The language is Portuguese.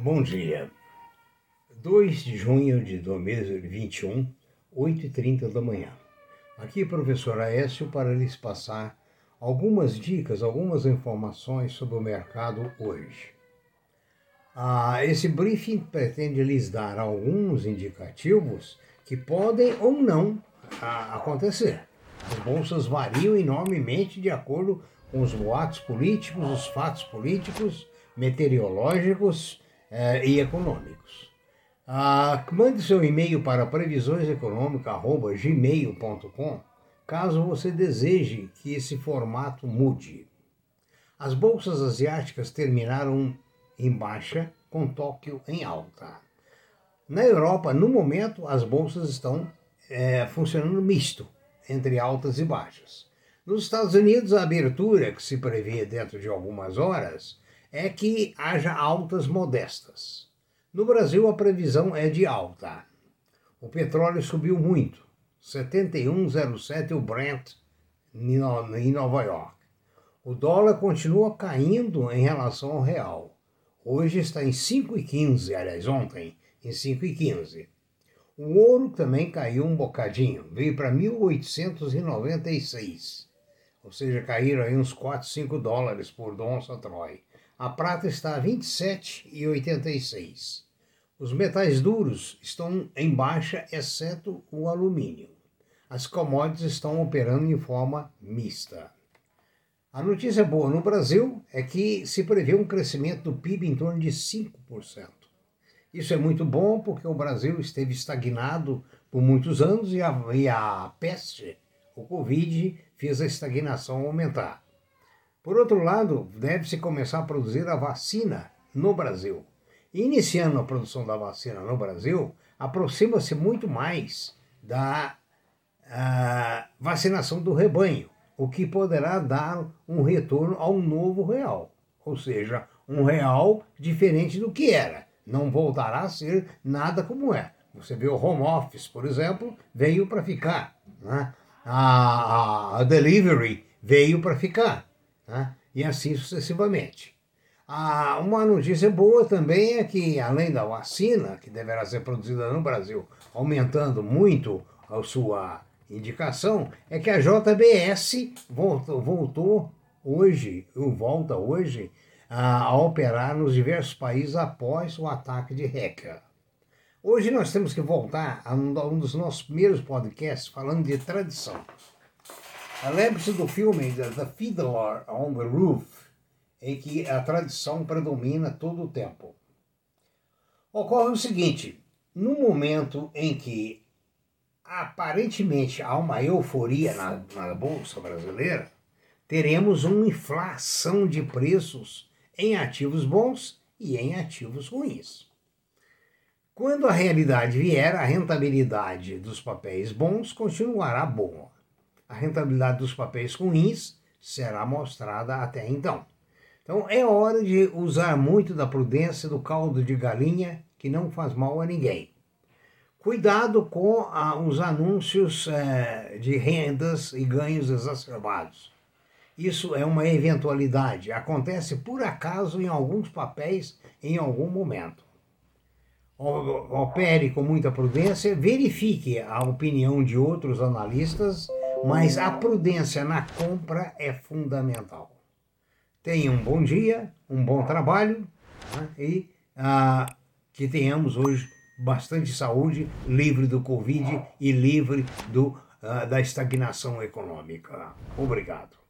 Bom dia. 2 de junho de 2021, 8h30 da manhã. Aqui, professor Aécio, para lhes passar algumas dicas, algumas informações sobre o mercado hoje. Ah, esse briefing pretende lhes dar alguns indicativos que podem ou não ah, acontecer. As bolsas variam enormemente de acordo com os boatos políticos, os fatos políticos, meteorológicos eh, e econômicos. Ah, mande seu e-mail para previsioneseconômica.gmail.com caso você deseje que esse formato mude. As bolsas asiáticas terminaram em baixa, com Tóquio em alta. Na Europa, no momento, as bolsas estão é, funcionando misto, entre altas e baixas. Nos Estados Unidos, a abertura que se prevê dentro de algumas horas é que haja altas modestas. No Brasil, a previsão é de alta. O petróleo subiu muito, 71,07 o Brent em Nova York. O dólar continua caindo em relação ao real. Hoje está em 5,15, aliás, ontem em 5,15. O ouro também caiu um bocadinho, veio para 1896. Ou seja, caíram aí uns 4, 5 dólares por onça Troy. A prata está a 27,86. Os metais duros estão em baixa, exceto o alumínio. As commodities estão operando em forma mista. A notícia boa no Brasil é que se prevê um crescimento do PIB em torno de 5%. Isso é muito bom porque o Brasil esteve estagnado por muitos anos e a, e a peste, o Covid, fez a estagnação aumentar. Por outro lado, deve-se começar a produzir a vacina no Brasil. Iniciando a produção da vacina no Brasil, aproxima-se muito mais da vacinação do rebanho, o que poderá dar um retorno a um novo real, ou seja, um real diferente do que era. Não voltará a ser nada como é. Você vê o home office, por exemplo, veio para ficar. Né? A, a delivery veio para ficar né? e assim sucessivamente. Ah, uma notícia boa também é que, além da vacina, que deverá ser produzida no Brasil, aumentando muito a sua indicação, é que a JBS voltou, voltou hoje, ou volta hoje, a, operar nos diversos países após o ataque de hacker. Hoje nós temos que voltar a um dos nossos primeiros podcasts falando de tradição. Lembre-se do filme The Fiddler on the Roof, em que a tradição predomina todo o tempo. Ocorre o seguinte: no momento em que aparentemente há uma euforia na, na Bolsa Brasileira, teremos uma inflação de preços em ativos bons e em ativos ruins. Quando a realidade vier, a rentabilidade dos papéis bons continuará boa a rentabilidade dos papéis ruins será mostrada até então. Então é hora de usar muito da prudência do caldo de galinha que não faz mal a ninguém. Cuidado com ah, os anúncios eh, de rendas e ganhos exacerbados. Isso é uma eventualidade, acontece por acaso em alguns papéis em algum momento. Opere com muita prudência, verifique a opinião de outros analistas mas a prudência na compra é fundamental. Tenha um bom dia, um bom trabalho né? e ah, que tenhamos hoje bastante saúde, livre do Covid e livre do, ah, da estagnação econômica. Obrigado.